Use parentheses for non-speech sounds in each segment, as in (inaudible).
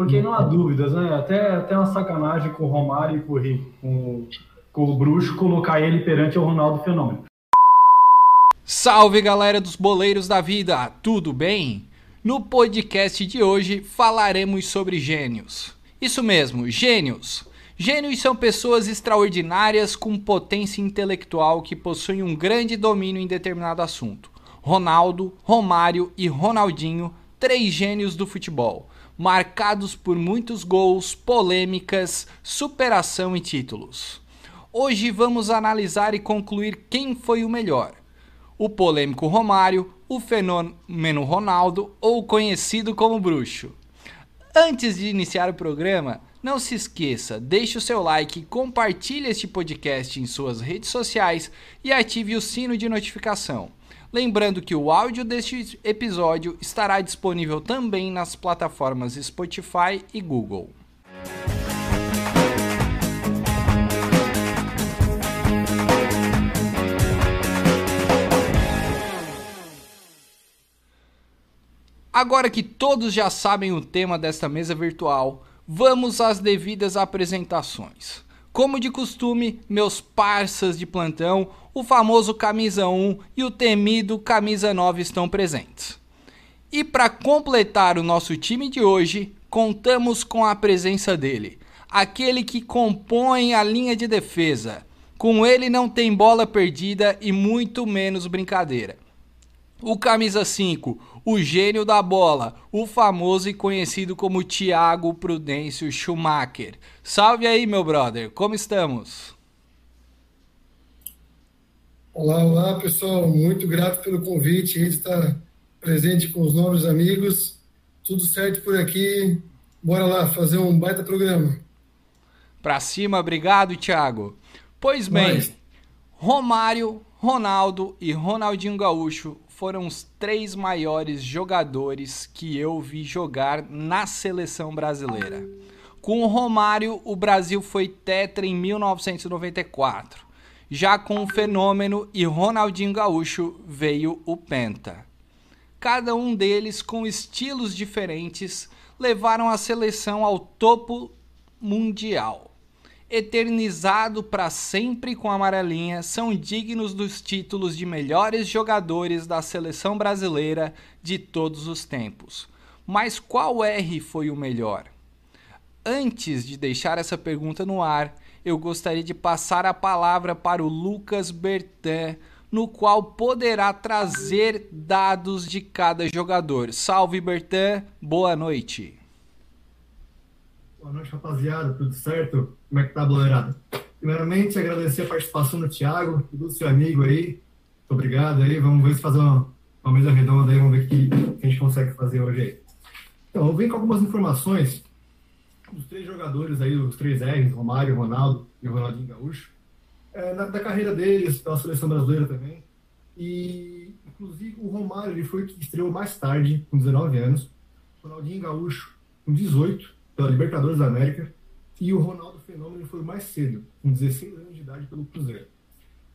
Porque não há dúvidas, né? Até, até uma sacanagem com o Romário e com o, com, com o Bruxo colocar ele perante o Ronaldo Fenômeno. Salve galera dos boleiros da vida, tudo bem? No podcast de hoje falaremos sobre gênios. Isso mesmo, gênios. Gênios são pessoas extraordinárias com potência intelectual que possuem um grande domínio em determinado assunto. Ronaldo, Romário e Ronaldinho, três gênios do futebol, marcados por muitos gols, polêmicas, superação e títulos. Hoje vamos analisar e concluir quem foi o melhor. O polêmico Romário, o fenômeno Ronaldo ou conhecido como Bruxo. Antes de iniciar o programa, não se esqueça, deixe o seu like, compartilhe este podcast em suas redes sociais e ative o sino de notificação. Lembrando que o áudio deste episódio estará disponível também nas plataformas Spotify e Google. Agora que todos já sabem o tema desta mesa virtual, Vamos às devidas apresentações. Como de costume, meus parças de plantão, o famoso camisa 1 e o temido camisa 9 estão presentes. E para completar o nosso time de hoje, contamos com a presença dele, aquele que compõe a linha de defesa. Com ele não tem bola perdida e muito menos brincadeira. O camisa 5, o gênio da bola, o famoso e conhecido como Thiago Prudêncio Schumacher. Salve aí, meu brother, como estamos? Olá, olá, pessoal. Muito grato pelo convite. A gente está presente com os novos amigos. Tudo certo por aqui. Bora lá fazer um baita programa. Pra cima, obrigado, Thiago. Pois bem, Mas... Romário, Ronaldo e Ronaldinho Gaúcho foram os três maiores jogadores que eu vi jogar na seleção brasileira. Com o Romário, o Brasil foi tetra em 1994. Já com o Fenômeno e Ronaldinho Gaúcho veio o Penta. Cada um deles, com estilos diferentes, levaram a seleção ao topo mundial eternizado para sempre com a amarelinha, são dignos dos títulos de melhores jogadores da seleção brasileira de todos os tempos. Mas qual R foi o melhor? Antes de deixar essa pergunta no ar, eu gostaria de passar a palavra para o Lucas Bertin, no qual poderá trazer dados de cada jogador. Salve Bertin, boa noite. Boa noite, rapaziada. Tudo certo? Como é que tá, boleirada? Primeiramente, agradecer a participação do Thiago e do seu amigo aí. Muito obrigado aí. Vamos ver se fazer uma, uma mesa redonda aí. Vamos ver o que, a gente consegue fazer hoje aí. Então, eu venho com algumas informações dos três jogadores aí, os três R's, Romário, Ronaldo e Ronaldinho Gaúcho, é, na, da carreira deles, pela seleção brasileira também. E, inclusive, o Romário ele foi que estreou mais tarde, com 19 anos. Ronaldinho Gaúcho, com 18 pela Libertadores da América, e o Ronaldo Fenômeno foi mais cedo, com 16 anos de idade, pelo Cruzeiro.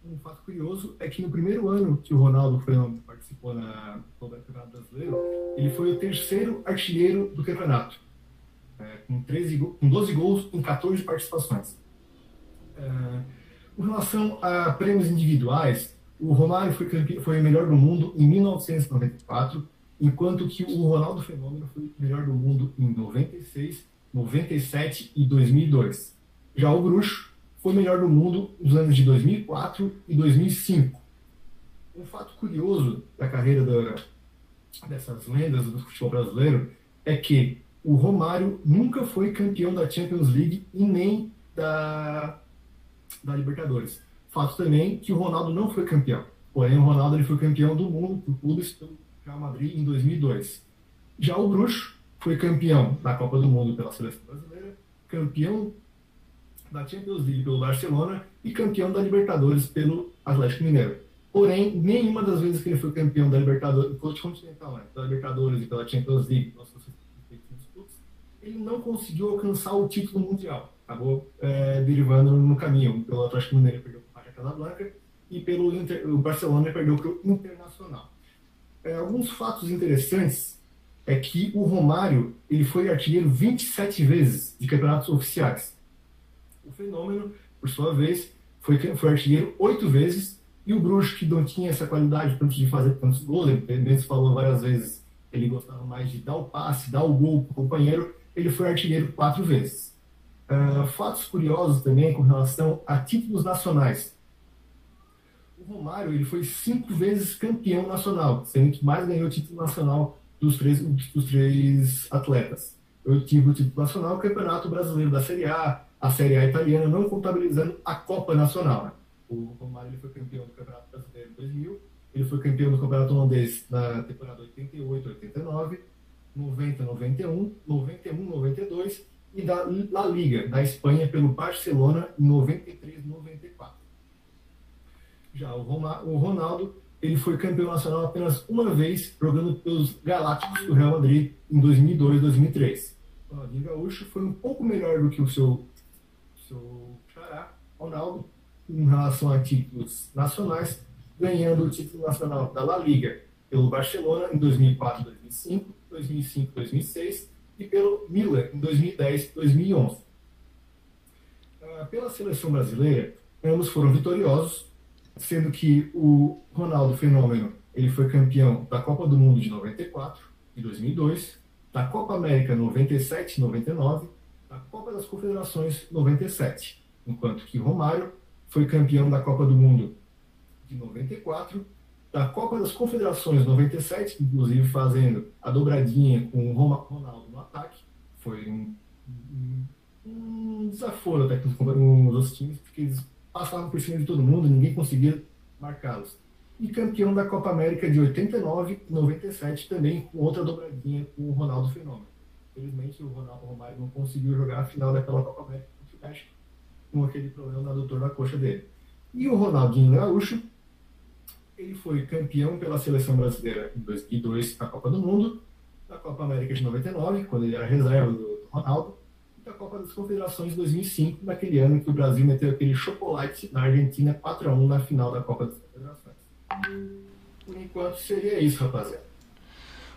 Um fato curioso é que no primeiro ano que o Ronaldo Fenômeno participou na, no Campeonato Brasileiro, ele foi o terceiro artilheiro do campeonato, é, com, 13, com 12 gols em 14 participações. É, com relação a prêmios individuais, o Romário foi, foi o melhor do mundo em 1994, enquanto que o Ronaldo Fenômeno foi o melhor do mundo em 96 97 e 2002. Já o Bruxo foi melhor do mundo nos anos de 2004 e 2005. Um fato curioso da carreira da, dessas lendas do futebol brasileiro é que o Romário nunca foi campeão da Champions League e nem da, da Libertadores. Fato também que o Ronaldo não foi campeão. Porém, o Ronaldo ele foi campeão do mundo por clubes pelo Real Madrid em 2002. Já o Bruxo foi campeão da Copa do Mundo pela seleção brasileira, campeão da Champions League pelo Barcelona e campeão da Libertadores pelo Atlético Mineiro. Porém, nenhuma das vezes que ele foi campeão da Libertadores, continental, né, pela Libertadores e pela Champions League, ele não conseguiu alcançar o título mundial. Acabou é, derivando no caminho. Pelo Atlético Mineiro perdeu para o Casablanca e pelo Inter, o Barcelona perdeu para o Internacional. É, alguns fatos interessantes é que o Romário ele foi artilheiro 27 vezes de campeonatos oficiais. O Fenômeno, por sua vez, foi, foi artilheiro oito vezes e o Bruxo, que não tinha essa qualidade tanto de fazer tantos gols, ele mesmo falou várias vezes, ele gostava mais de dar o passe, dar o gol para o companheiro, ele foi artilheiro quatro vezes. Uh, fatos curiosos também com relação a títulos nacionais. O Romário ele foi cinco vezes campeão nacional, sendo que mais ganhou título nacional dos três, dos três atletas. Eu tive o título nacional, o Campeonato Brasileiro da Série A, a Série A italiana, não contabilizando a Copa Nacional. O Romário ele foi campeão do Campeonato Brasileiro em 2000, ele foi campeão do Campeonato Holandês na temporada 88, 89, 90, 91, 91, 92 e da La Liga, da Espanha, pelo Barcelona em 93, 94. Já o, Roma, o Ronaldo ele foi campeão nacional apenas uma vez, jogando pelos Galácticos do Real Madrid em 2002 2003. O Ronaldinho Gaúcho foi um pouco melhor do que o seu, seu xará, Ronaldo, em relação a títulos nacionais, ganhando o título nacional da La Liga pelo Barcelona em 2004 2005, 2005 2006 e pelo Milan em 2010 2011. Ah, pela seleção brasileira, ambos foram vitoriosos, sendo que o Ronaldo Fenômeno ele foi campeão da Copa do Mundo de 94 e 2002, da Copa América 97 e 99, da Copa das Confederações 97, enquanto que Romário foi campeão da Copa do Mundo de 94, da Copa das Confederações 97, inclusive fazendo a dobradinha com o Ronaldo no ataque. Foi um, um, um desaforo até com os outros times, porque eles passavam por cima de todo mundo, ninguém conseguia marcá-los. E campeão da Copa América de 89 e 97 também, com outra dobradinha com o Ronaldo Fenômeno. Infelizmente, o Ronaldo Romário não conseguiu jogar a final daquela Copa América contra o México, com aquele problema na doutor da coxa dele. E o Ronaldinho Gaúcho, ele foi campeão pela seleção brasileira em 2002 na Copa do Mundo, da Copa América de 99, quando ele era reserva do Ronaldo, da Copa das Confederações 2005, naquele ano que o Brasil meteu aquele chocolate na Argentina 4 a 1 na final da Copa das Confederações. Por enquanto seria isso, rapaziada.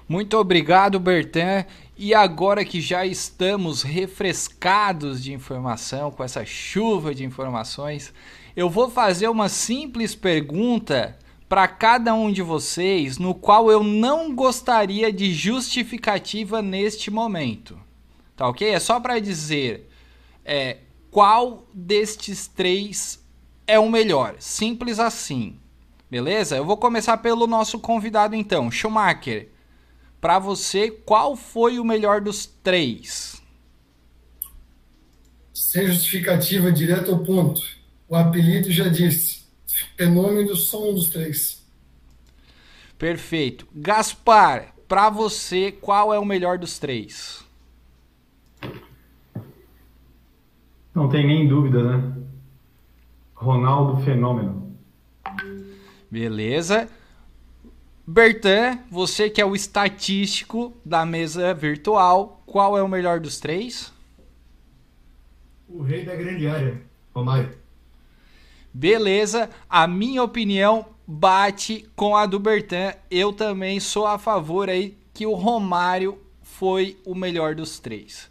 Muito obrigado, Bertan. E agora que já estamos refrescados de informação, com essa chuva de informações, eu vou fazer uma simples pergunta para cada um de vocês, no qual eu não gostaria de justificativa neste momento. Tá ok? É só para dizer é, qual destes três é o melhor. Simples assim. Beleza? Eu vou começar pelo nosso convidado então, Schumacher. Para você, qual foi o melhor dos três? Sem justificativa, direto ao ponto. O apelido já disse. Fenômeno só um dos três. Perfeito. Gaspar, para você, qual é o melhor dos três? Não tem nem dúvida, né? Ronaldo Fenômeno. Beleza. Bertan, você que é o estatístico da mesa virtual, qual é o melhor dos três? O rei da grande área, Romário. Beleza, a minha opinião bate com a do Bertan. Eu também sou a favor aí que o Romário foi o melhor dos três.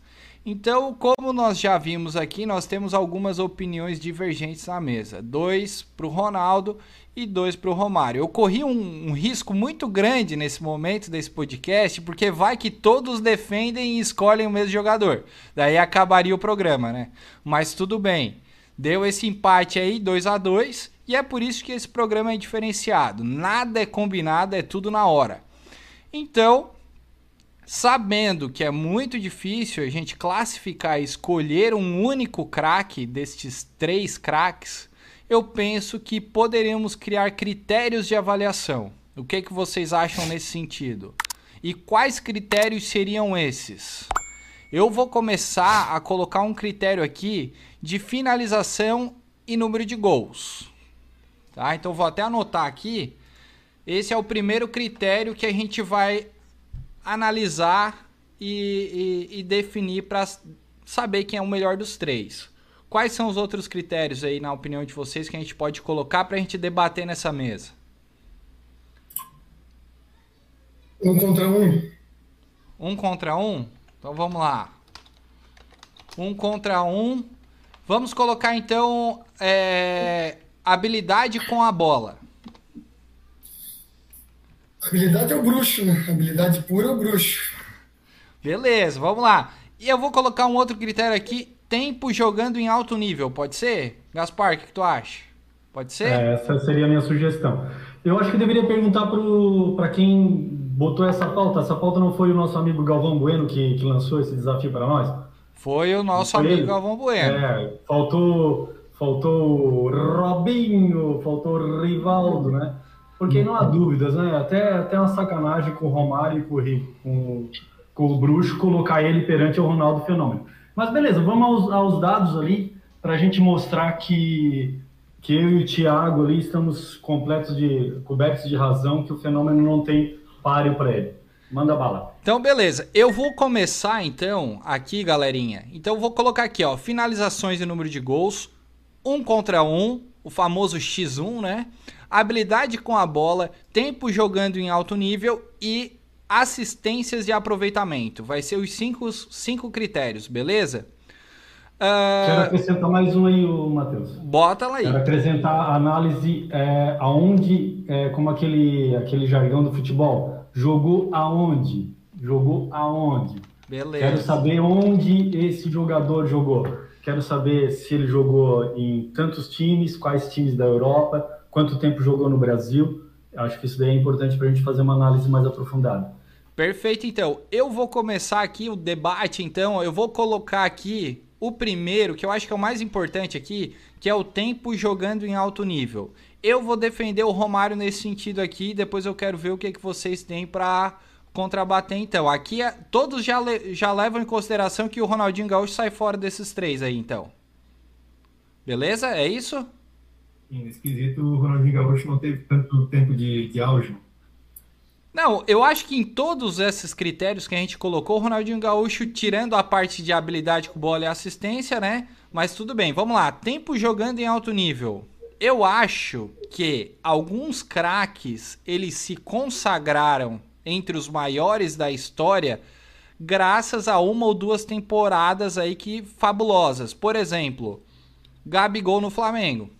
Então, como nós já vimos aqui, nós temos algumas opiniões divergentes na mesa. Dois para o Ronaldo e dois para o Romário. Eu corri um, um, risco muito grande nesse momento desse podcast, porque vai que todos defendem e escolhem o mesmo jogador. Daí acabaria o programa, né? Mas tudo bem. Deu esse empate aí, 2 a 2 e é por isso que esse programa é diferenciado. Nada é combinado, é tudo na hora. Então, sabendo que é muito difícil a gente classificar e escolher um único craque destes três craques, eu penso que poderemos criar critérios de avaliação. O que, que vocês acham nesse sentido? E quais critérios seriam esses? Eu vou começar a colocar um critério aqui de finalização e número de gols. Tá? Então vou até anotar aqui. Esse é o primeiro critério que a gente vai analisar e, e, e definir para saber quem é o melhor dos três. Quais são os outros critérios aí, na opinião de vocês, que a gente pode colocar para a gente debater nessa mesa? Um contra um. Um contra um? Então vamos lá. Um contra um. Vamos colocar então é, habilidade com a bola. Habilidade é o bruxo, né? Habilidade pura é o bruxo. Beleza, vamos lá. E eu vou colocar um outro critério aqui: tempo jogando em alto nível, pode ser? Gaspar, o que, que tu acha? Pode ser? É, essa seria a minha sugestão. Eu acho que deveria perguntar para quem botou essa pauta. Essa pauta não foi o nosso amigo Galvão Bueno que, que lançou esse desafio para nós? Foi o nosso foi amigo ele? Galvão Bueno. É, faltou, faltou Robinho, faltou Rivaldo, né? Porque não há dúvidas, né? Até, até uma sacanagem com o Romário e com, com, com o Bruxo colocar ele perante o Ronaldo Fenômeno. Mas beleza, vamos aos, aos dados ali para a gente mostrar que, que eu e o Thiago ali estamos completos de cobertos de razão, que o fenômeno não tem páreo para ele. Manda bala. Então, beleza. Eu vou começar, então, aqui, galerinha. Então, eu vou colocar aqui, ó, finalizações e número de gols, um contra um, o famoso X1, né? Habilidade com a bola, tempo jogando em alto nível e assistências e aproveitamento. Vai ser os cinco, cinco critérios, beleza? Uh... Quero acrescentar mais um aí, Matheus. Bota lá aí. Quero acrescentar a análise é, aonde, é, como aquele, aquele jargão do futebol, jogou aonde? Jogou aonde? Beleza. Quero saber onde esse jogador jogou. Quero saber se ele jogou em tantos times, quais times da Europa, quanto tempo jogou no Brasil. Acho que isso daí é importante para a gente fazer uma análise mais aprofundada. Perfeito, então. Eu vou começar aqui o debate, então. Eu vou colocar aqui o primeiro, que eu acho que é o mais importante aqui, que é o tempo jogando em alto nível. Eu vou defender o Romário nesse sentido aqui, depois eu quero ver o que, que vocês têm para contrabater então. Aqui é, todos já, le, já levam em consideração que o Ronaldinho Gaúcho sai fora desses três aí, então. Beleza? É isso? Nesse quesito, o Ronaldinho Gaúcho não teve tanto tempo de, de auge. Não, eu acho que em todos esses critérios que a gente colocou, o Ronaldinho Gaúcho, tirando a parte de habilidade com bola e assistência, né? Mas tudo bem, vamos lá. Tempo jogando em alto nível. Eu acho que alguns craques, eles se consagraram entre os maiores da história graças a uma ou duas temporadas aí que fabulosas. Por exemplo, Gabigol no Flamengo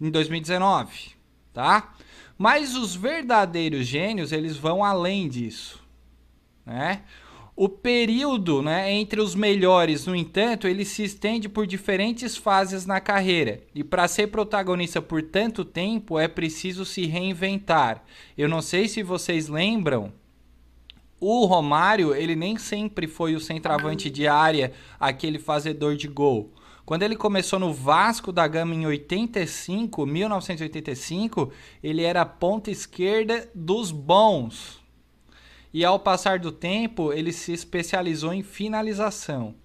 em 2019, tá? Mas os verdadeiros gênios, eles vão além disso, né? O período né, entre os melhores, no entanto, ele se estende por diferentes fases na carreira. E para ser protagonista por tanto tempo é preciso se reinventar. Eu não sei se vocês lembram, o Romário, ele nem sempre foi o centroavante de área, aquele fazedor de gol. Quando ele começou no Vasco da Gama em 85, 1985, ele era ponta esquerda dos bons. E ao passar do tempo, ele se especializou em finalização.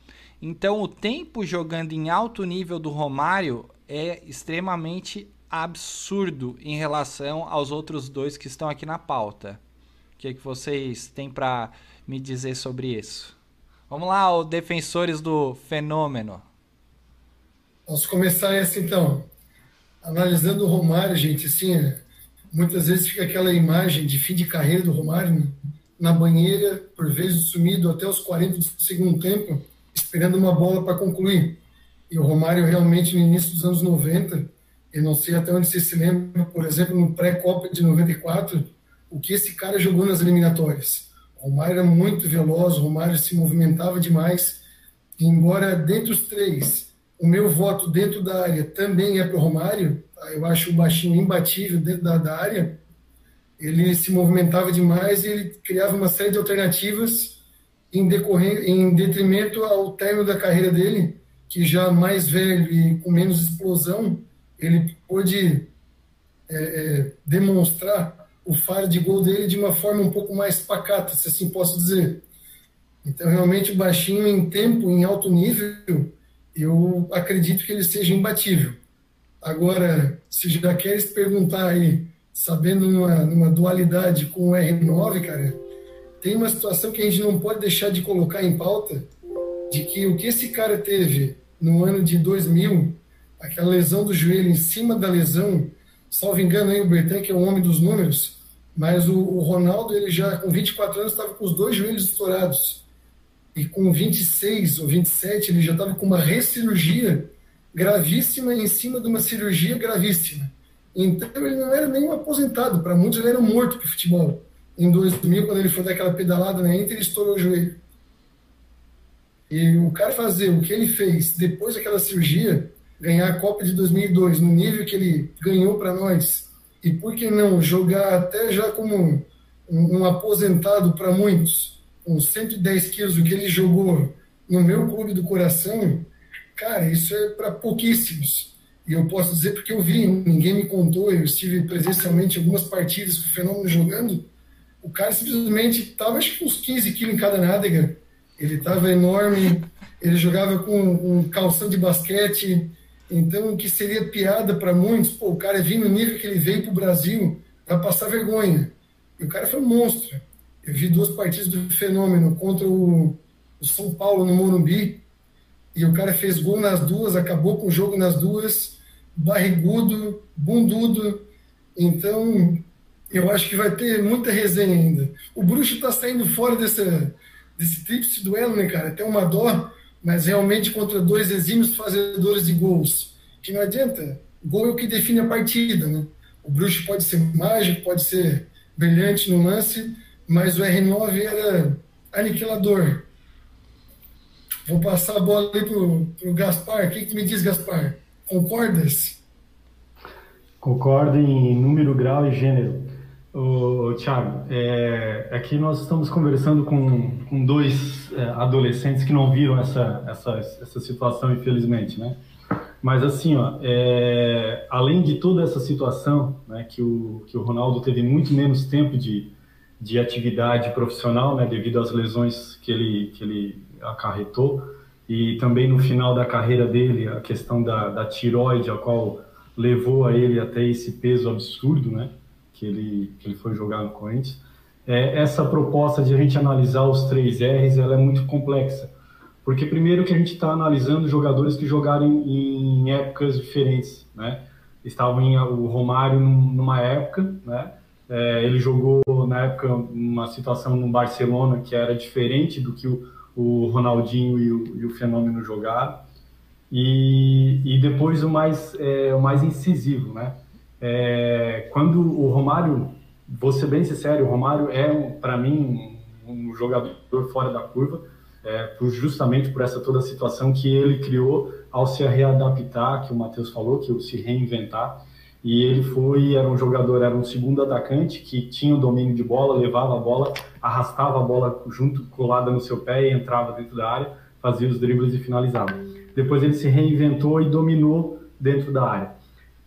Então, o tempo jogando em alto nível do Romário é extremamente absurdo em relação aos outros dois que estão aqui na pauta. O que, é que vocês têm para me dizer sobre isso? Vamos lá, defensores do fenômeno. Vamos começar essa então. Analisando o Romário, gente, assim, é, muitas vezes fica aquela imagem de fim de carreira do Romário na banheira, por vezes sumido até os 40 do segundo tempo, esperando uma bola para concluir. E o Romário realmente no início dos anos 90, eu não sei até onde você se lembra, por exemplo, no pré-copa de 94, o que esse cara jogou nas eliminatórias. O Romário era muito veloz, o Romário se movimentava demais, embora dentre os três o meu voto dentro da área também é para o Romário. Tá? Eu acho o baixinho imbatível dentro da, da, área. Ele se movimentava demais e ele criava uma série de alternativas em, decorrer, em detrimento ao término da carreira dele, que já mais velho e com menos explosão, ele pôde é, é, demonstrar o faro de gol dele de uma forma um pouco mais pacata, se assim posso dizer. Então, realmente, o baixinho em tempo, em alto nível, eu acredito que ele seja imbatível. Agora, se já queres perguntar aí, sabendo numa, numa dualidade com o R9, cara, tem uma situação que a gente não pode deixar de colocar em pauta, de que o que esse cara teve no ano de 2000, aquela lesão do joelho em cima da lesão, salvo engano aí o Bertrand, que é o homem dos números, Mas o, o Ronaldo, ele já com 24 anos, estava com os dois joelhos estourados. E com 26 ou 27, ele já estava com uma recirurgia gravíssima em cima de uma cirurgia gravíssima. Então ele não era nem um aposentado, para muitos ele era morto para futebol. Em 2000, quando ele foi dar aquela pedalada na Inter, ele estourou o joelho. E o cara fazer o que ele fez depois daquela cirurgia, ganhar a Copa de 2002 no nível que ele ganhou para nós, e por que não jogar até já como um, um aposentado para muitos, com 110 quilos, o que ele jogou no meu clube do coração, cara, isso é para pouquíssimos. E eu posso dizer porque eu vi, ninguém me contou, eu estive presencialmente em algumas partidas com o Fenômeno jogando, o cara simplesmente estava acho que uns 15 quilos em cada nádega, ele estava enorme, ele jogava com um calção de basquete, então o que seria piada para muitos, pô, o cara vir no nível que ele veio para o Brasil, vai passar vergonha. E o cara foi um monstro. Eu vi duas partidas do Fenômeno contra o, o São Paulo no Morumbi, e o cara fez gol nas duas, acabou com o jogo nas duas, barrigudo, bundudo. Então, eu acho que vai ter muita resenha ainda. O Bruxo está saindo fora dessa, desse tríplice duelo, né, cara? Até uma dó, mas realmente contra dois exímios fazedores de gols. Que não adianta. Gol é o que define a partida, né? O Bruxo pode ser mágico, pode ser brilhante no lance, mas o R9 era aniquilador. Vou passar a bola pro, pro Gaspar. O que, que me diz, Gaspar? Concordas? Concordo em número, grau e gênero. O Thiago, é, aqui nós estamos conversando com, com dois é, adolescentes que não viram essa, essa, essa situação, infelizmente, né? Mas assim, ó, é, além de toda essa situação, né, que o, que o Ronaldo teve muito menos tempo de, de atividade profissional, né, devido às lesões que ele, que ele acarretou, e também no final da carreira dele, a questão da, da tiroide, a qual levou a ele até esse peso absurdo, né, que ele, que ele foi jogar no Corinthians. É, essa proposta de a gente analisar os três R's, ela é muito complexa, porque primeiro que a gente está analisando jogadores que jogaram em, em épocas diferentes, né, estavam em o Romário numa época, né, é, ele jogou na época uma situação no Barcelona que era diferente do que o, o Ronaldinho e o, e o Fenômeno jogaram. E, e depois o mais, é, o mais incisivo, né? É, quando o Romário, vou ser bem sincero, o Romário é, para mim, um, jogador fora da curva, é, justamente por essa toda a situação que ele criou ao se readaptar, que o Matheus falou, que o se reinventar e ele foi, era um jogador, era um segundo atacante que tinha o domínio de bola, levava a bola, arrastava a bola junto colada no seu pé e entrava dentro da área, fazia os dribles e finalizava. Depois ele se reinventou e dominou dentro da área.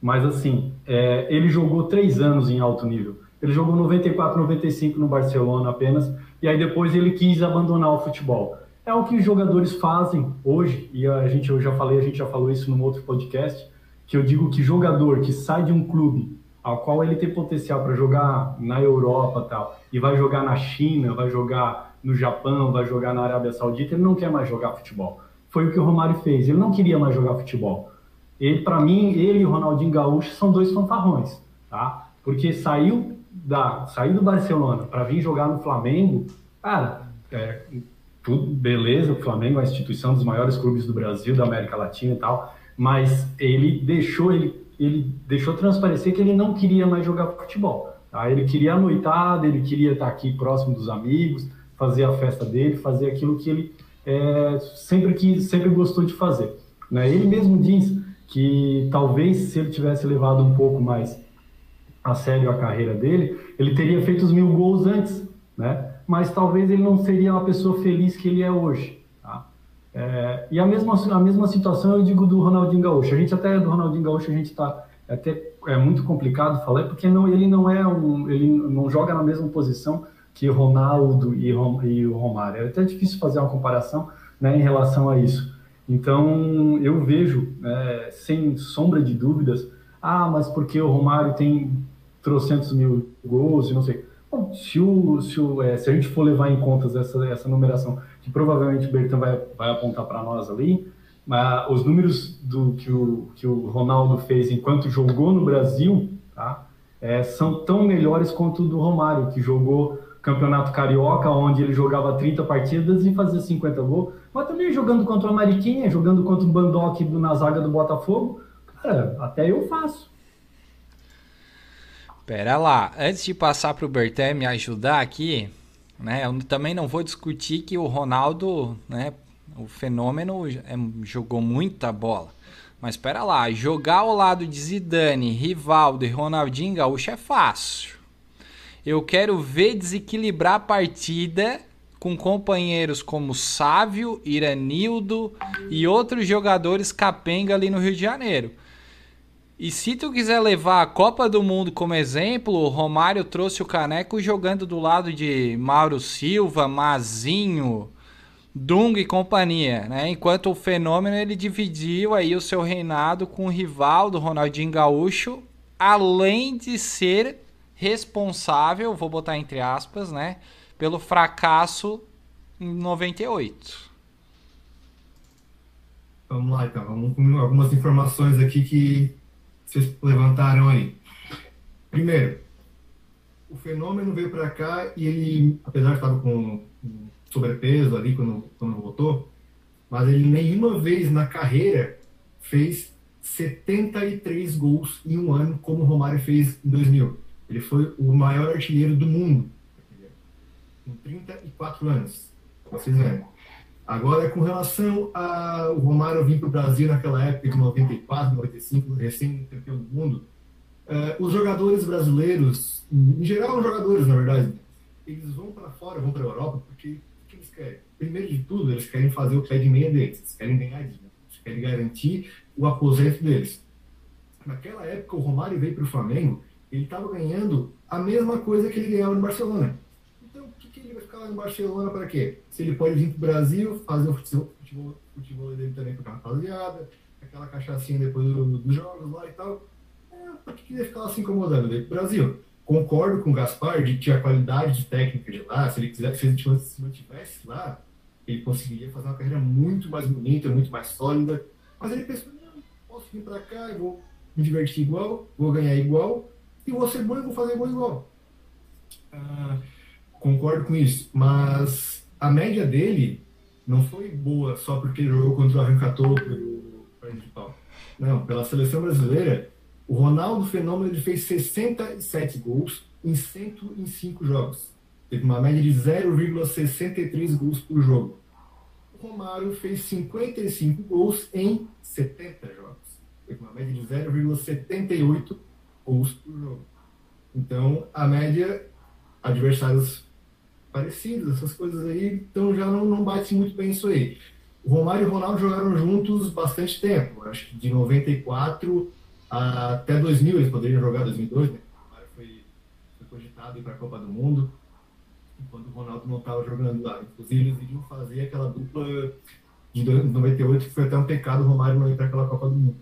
Mas assim, é, ele jogou três anos em alto nível. Ele jogou 94, 95 no Barcelona apenas, e aí depois ele quis abandonar o futebol. É o que os jogadores fazem hoje, e a gente, eu já falei, a gente já falou isso num outro podcast, que eu digo que jogador que sai de um clube ao qual ele tem potencial para jogar na Europa tal e vai jogar na China, vai jogar no Japão, vai jogar na Arábia Saudita, ele não quer mais jogar futebol. Foi o que o Romário fez. Ele não queria mais jogar futebol. Ele, para mim, ele e o Ronaldinho Gaúcho são dois fanfarrões, tá? Porque saiu da, saiu do Barcelona para vir jogar no Flamengo, cara, é, tudo beleza. O Flamengo é a instituição dos maiores clubes do Brasil, da América Latina e tal mas ele deixou ele, ele deixou transparecer que ele não queria mais jogar futebol. Tá? Ele queria a noitada, ele queria estar aqui próximo dos amigos, fazer a festa dele, fazer aquilo que ele é, sempre que sempre gostou de fazer. Né? Ele mesmo diz que talvez se ele tivesse levado um pouco mais a sério a carreira dele, ele teria feito os mil gols antes, né? Mas talvez ele não seria uma pessoa feliz que ele é hoje. É, e a mesma, a mesma situação eu digo do Ronaldinho Gaúcho. A gente até do Ronaldinho Gaúcho a gente está é até é muito complicado falar porque não ele não é um ele não joga na mesma posição que Ronaldo e, e o Romário. É até difícil fazer uma comparação né, em relação a isso. Então eu vejo é, sem sombra de dúvidas, ah, mas porque o Romário tem trocentos mil gols e não sei. Bom, se, o, se, o, é, se a gente for levar em conta essa, essa numeração que provavelmente o Bertão vai, vai apontar para nós ali, mas os números do que o, que o Ronaldo fez enquanto jogou no Brasil, tá? é, são tão melhores quanto o do Romário, que jogou Campeonato Carioca, onde ele jogava 30 partidas e fazia 50 gols, mas também jogando contra o Mariquinha, jogando contra o Bandock na zaga do Botafogo, cara, até eu faço. Pera lá, antes de passar para o Berté me ajudar aqui, né, eu também não vou discutir que o Ronaldo, né, o fenômeno é, jogou muita bola. Mas espera lá, jogar ao lado de Zidane, Rivaldo e Ronaldinho Gaúcho é fácil. Eu quero ver desequilibrar a partida com companheiros como Sávio, Iranildo e outros jogadores capenga ali no Rio de Janeiro. E se tu quiser levar a Copa do Mundo como exemplo, o Romário trouxe o caneco jogando do lado de Mauro Silva, Mazinho, Dung e companhia, né? Enquanto o fenômeno ele dividiu aí o seu reinado com o rival do Ronaldinho Gaúcho, além de ser responsável, vou botar entre aspas, né, pelo fracasso em 98. Vamos lá então, vamos com algumas informações aqui que vocês levantaram aí. Primeiro, o fenômeno veio para cá e ele, apesar de estar com sobrepeso ali quando, quando voltou, mas ele nenhuma vez na carreira fez 73 gols em um ano, como o Romário fez em 2000. Ele foi o maior artilheiro do mundo, com 34 anos, vocês verem. Agora, com relação ao Romário vir para o Brasil naquela época de 94, 95, recém-campeão do mundo, uh, os jogadores brasileiros, em geral os jogadores, na verdade, eles vão para fora, vão para a Europa, porque que eles querem? Primeiro de tudo, eles querem fazer o pé de meia deles, eles querem ganhar dinheiro, eles querem garantir o aposento deles. Naquela época, o Romário veio para o Flamengo, ele estava ganhando a mesma coisa que ele ganhava no Barcelona. Então, o que, que ele vai ficar lá no Barcelona para quê? Se ele pode vir para o Brasil, fazer o futebol, futebol, dele também para a rapaziada, aquela cachaçinha depois dos do jogos lá e tal. É, para que ele ficar lá se incomodando? Para o Brasil concordo com o Gaspar de que a qualidade de técnica de lá, se ele quisesse, se ele se mantivesse lá, ele conseguiria fazer uma carreira muito mais bonita, muito mais sólida. Mas ele pensou, não, posso vir para cá e vou me divertir igual, vou ganhar igual, e vou ser bom e vou fazer bom igual. Ah, concordo com isso, mas a média dele não foi boa só porque ele jogou contra o pelo principal. Não, pela seleção brasileira, o Ronaldo Fenômeno ele fez 67 gols em 105 jogos. Teve uma média de 0,63 gols por jogo. O Romário fez 55 gols em 70 jogos. Teve uma média de 0,78 gols por jogo. Então, a média, adversários parecidos, essas coisas aí, então já não, não bate muito bem isso aí. O Romário e o Ronaldo jogaram juntos bastante tempo. Acho que de 94 até 2000 eles poderiam jogar 2002, né? O Romário foi, foi cogitado para a Copa do Mundo, enquanto o Ronaldo não estava jogando lá. Inclusive, eles iriam fazer aquela dupla de 98, que foi até um pecado o Romário não ir para aquela Copa do Mundo.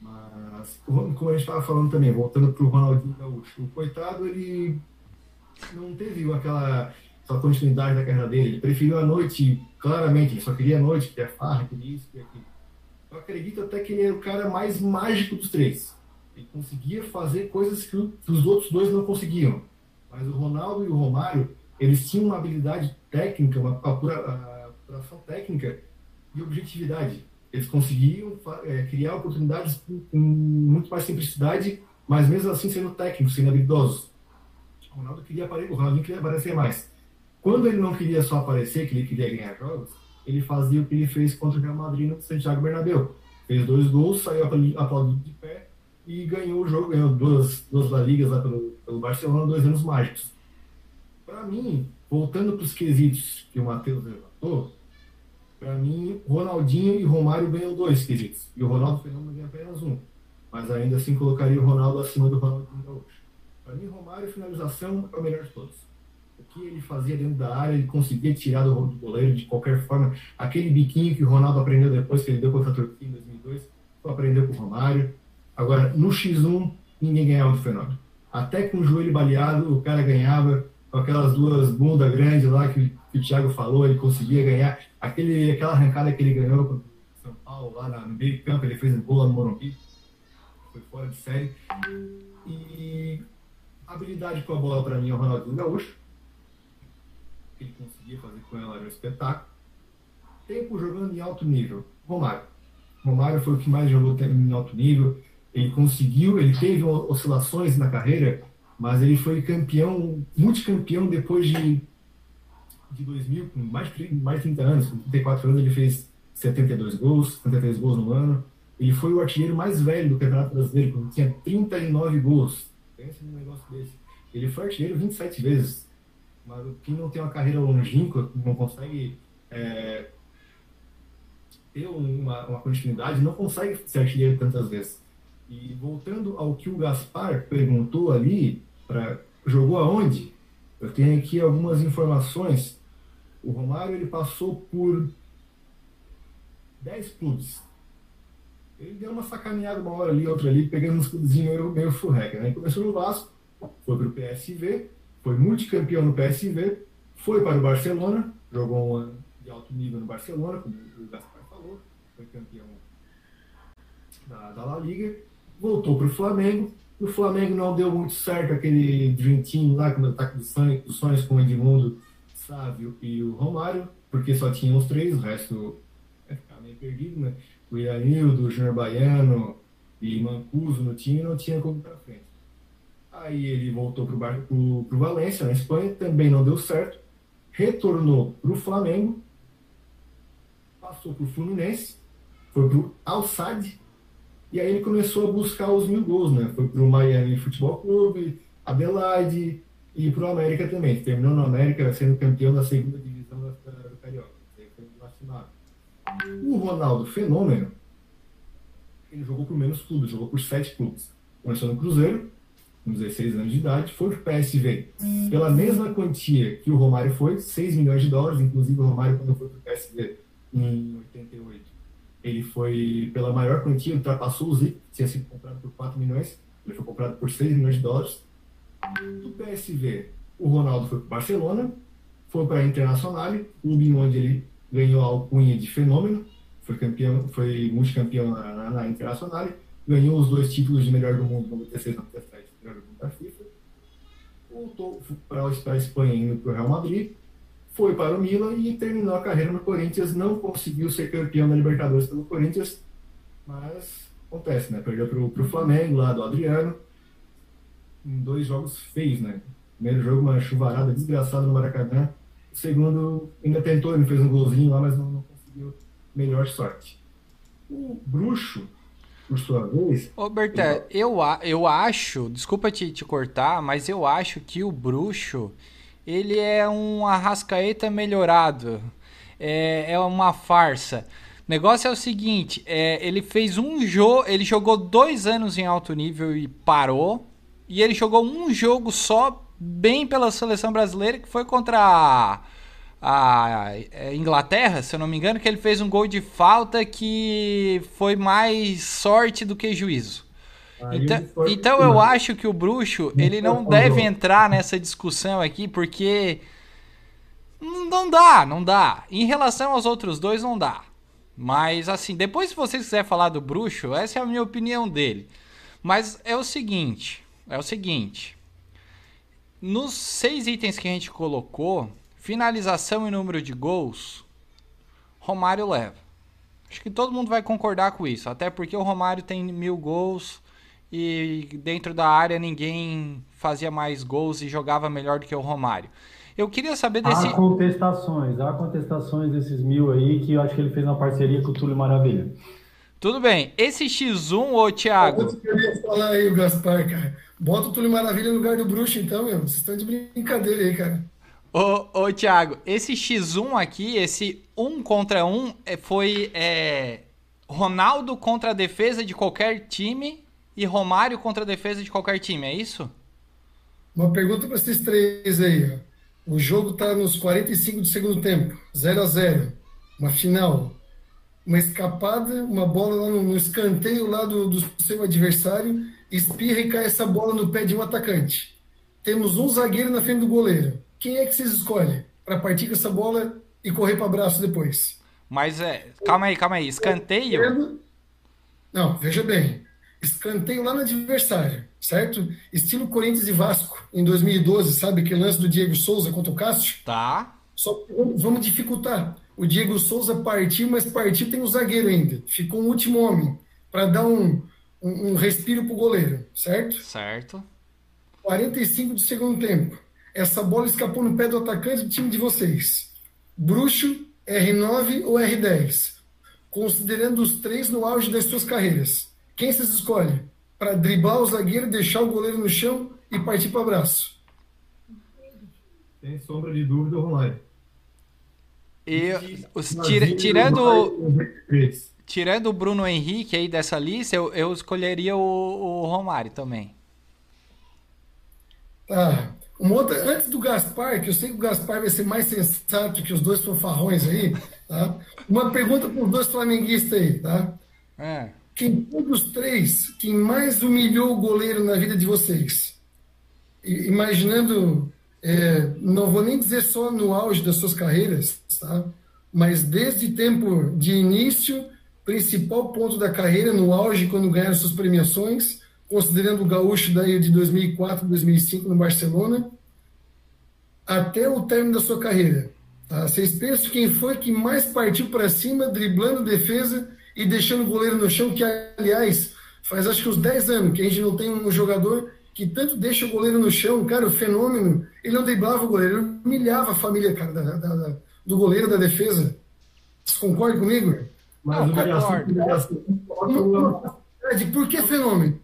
Mas, como a gente estava falando também, voltando para o Ronaldinho Gaúcho, o coitado, ele não teve aquela, aquela continuidade da carreira dele. Ele preferiu a noite, claramente, ele só queria a noite, queria farra, queria isso, queria aquilo eu acredito até que ele era o cara mais mágico dos três. Ele conseguia fazer coisas que, os outros dois não conseguiam. Mas o Ronaldo e o Romário, eles tinham uma habilidade técnica, uma apuração técnica e objetividade. Eles conseguiam é, criar oportunidades com, muito mais simplicidade, mas mesmo assim sendo técnicos, sendo habilidosos. O Ronaldo queria aparecer, o queria aparecer mais. Quando ele não queria só aparecer, que ele queria ganhar jogos, ele fazia o que ele fez contra o Real Madrid no Santiago Bernabéu. Fez dois gols, saiu aplaudido de pé e ganhou o jogo, ganhou duas, duas La Ligas lá pelo, pelo Barcelona, dois anos mágicos. Para mim, voltando para os quesitos que o Matheus levantou, para mim, Ronaldinho e Romário ganham dois quesitos. E o Ronaldo Fenômeno ganha apenas um. Mas ainda assim colocaria o Ronaldo acima do Ronaldinho Gaúcho. Para mim, Romário, finalização, é o melhor de todos que ele fazia dentro da área, ele conseguia tirar do, goleiro de qualquer forma. Aquele biquinho que o Ronaldo aprendeu depois que ele deu contra a Turquia em 2002, foi aprender com o Romário. Agora, no X1, ninguém ganhava do fenômeno. Até com o joelho baleado, o cara ganhava com aquelas duas bundas grandes lá que, que, o Thiago falou, ele conseguia ganhar. Aquele, aquela arrancada que ele ganhou com o São Paulo, lá no meio campo, ele fez um gol no Morumbi, foi fora de série. E habilidade com a bola para mim é o Ronaldinho Gaúcho. Ele conseguia fazer com ela era um espetáculo. Tempo jogando em alto nível, Romário. Romário foi o que mais jogou em alto nível. Ele conseguiu, ele teve oscilações na carreira, mas ele foi campeão, multicampeão depois de, de 2000, com mais mais de 30 anos, com 34 anos, ele fez 72 gols, 73 gols no ano. Ele foi o artilheiro mais velho do Campeonato Brasileiro, quando tinha 39 gols. Pensa num negócio desse. Ele foi artilheiro 27 vezes. Mas quem não tem uma carreira longínqua, não consegue é, ter uma, uma continuidade, não consegue ser artilheiro tantas vezes. E voltando ao que o Gaspar perguntou ali, pra, jogou aonde? Eu tenho aqui algumas informações. O Romário ele passou por 10 clubes. Ele deu uma sacaneada uma hora ali, outra ali, pegando uns clubezinhos meio, meio furreca. Né? Começou no Vasco, foi para o PSV, foi multicampeão no PSV, foi para o Barcelona, jogou um ano de alto nível no Barcelona, como o Gaspar falou, foi campeão da, da La Liga, voltou para o Flamengo. O Flamengo não deu muito certo aquele Dream Team lá, com o ataque dos sonhos, com o Edmundo, Sávio e o Romário, porque só tinham os três, o resto vai ficar meio perdido, né? O Iranildo, o Júnior Baiano e Mancuso no time não tinha como para frente. Aí ele voltou para o Valência, na Espanha, também não deu certo. Retornou para o Flamengo, passou para o Fluminense, foi para o Al-Sadd, e aí ele começou a buscar os mil gols, né? Foi para o Miami Futebol Clube, Adelaide e para o América também. Terminou no América sendo campeão da segunda divisão do Carioca. O Ronaldo Fenômeno, ele jogou por menos clubes, jogou por sete clubes. Começou no Cruzeiro, com 16 anos de idade, foi para o PSV. Pela mesma quantia que o Romário foi, 6 milhões de dólares, inclusive o Romário quando foi para o PSV em 88. Ele foi pela maior quantia, ultrapassou o Zico, tinha sido comprado por 4 milhões, ele foi comprado por 6 milhões de dólares. Do PSV, o Ronaldo foi para o Barcelona, foi para a Internacional, clube onde ele ganhou a alcunha de fenômeno, foi campeão, foi multicampeão na, na, na Internacional, ganhou os dois títulos de melhor do mundo, 96 e 97, melhor do mundo da FIFA, voltou para a Espanha indo para o Real Madrid, foi para o Milan e terminou a carreira no Corinthians, não conseguiu ser campeão da Libertadores pelo Corinthians, mas acontece, né? Perdeu para o Flamengo, lá do Adriano, em dois jogos feios, né? Primeiro jogo, uma chuvarada desgraçada no Maracanã, segundo ainda tentou, ele fez um golzinho lá, mas não, não conseguiu melhor sorte. O Bruxo, por sua vez. Ô, eu, eu acho, desculpa te, te cortar, mas eu acho que o Bruxo ele é um arrascaeta melhorado. É, é uma farsa. O negócio é o seguinte: é, ele fez um jogo. Ele jogou dois anos em alto nível e parou. E ele jogou um jogo só bem pela seleção brasileira, que foi contra a, a, Inglaterra, se eu não me engano, que ele fez um gol de falta que foi mais sorte do que juízo. então, então eu acho que o Bruxo ele não deve entrar nessa discussão aqui porque não dá, não dá. Em relação aos outros dois não dá. Mas assim, depois se vocês quiserem falar do Bruxo, essa é a minha opinião dele. Mas é o seguinte, é o seguinte. Nos seis itens que a gente colocou, finalização e número de gols, Romário leva. Acho que todo mundo vai concordar com isso, até porque o Romário tem mil gols e dentro da área ninguém fazia mais gols e jogava melhor do que o Romário. Eu queria saber desse. Há contestações, há contestações desses mil aí que eu acho que ele fez uma parceria com o Túlio Maravilha. Tudo bem. Esse X1, ô Thiago. Eu queria falar aí, o Gaspar, cara. Bota o Túlio Maravilha no lugar do bruxo, então, meu. Vocês estão de brincadeira aí, cara. Ô, ô Thiago, esse X1 aqui, esse 1 contra 1, é, foi é, Ronaldo contra a defesa de qualquer time e Romário contra a defesa de qualquer time, é isso? Uma pergunta para esses três aí. Ó. O jogo tá nos 45 do segundo tempo, 0 a 0 Uma final. Uma escapada, uma bola lá no, no escanteio lá do, do seu adversário espirra e cai essa bola no pé de um atacante. Temos um zagueiro na frente do goleiro. Quem é que vocês escolhem para partir com essa bola e correr para abraço depois? Mas é, calma aí, calma aí, escanteio. Não, veja bem. escanteio lá no adversário, certo? Estilo Corinthians e Vasco em 2012, sabe? Que lance do Diego Souza contra o Cássio? Tá. Só vamos dificultar. O Diego Souza partiu, mas partiu tem um zagueiro ainda. Ficou um último homem para dar um, um, um respiro pro goleiro, certo? Certo. 45 do segundo tempo. Essa bola escapou no pé do atacante do time de vocês. Bruxo, R9 ou R10? Considerando os três no auge das suas carreiras. Quem vocês escolhem? Para driblar o zagueiro, deixar o goleiro no chão e partir para abraço. Sem sombra de dúvida, Romário. E, os, tira, tirando, tirando o Bruno Henrique aí dessa lista, eu, eu escolheria o, o Romário também. Tá. Uma outra, antes do Gaspar, que eu sei que o Gaspar vai ser mais sensato que os dois fanfarrões aí, tá? Uma pergunta para os dois flamenguistas aí, tá? É. Quem foi dos três quem mais humilhou o goleiro na vida de vocês? Imaginando, é, não vou nem dizer só no auge das suas carreiras, tá? Mas desde tempo de início, principal ponto da carreira, no auge, quando ganharam suas premiações, considerando o gaúcho daí de 2004, 2005 no Barcelona, até o término da sua carreira. Tá? Vocês pensam quem foi que mais partiu para cima, driblando defesa e deixando o goleiro no chão, que aliás faz acho que uns 10 anos que a gente não tem um jogador que tanto deixa o goleiro no chão, cara, o fenômeno, ele não driblava o goleiro, ele humilhava a família, cara, da, da, da, do goleiro da defesa. Vocês concordam comigo? Mas não, concordo. Por que fenômeno?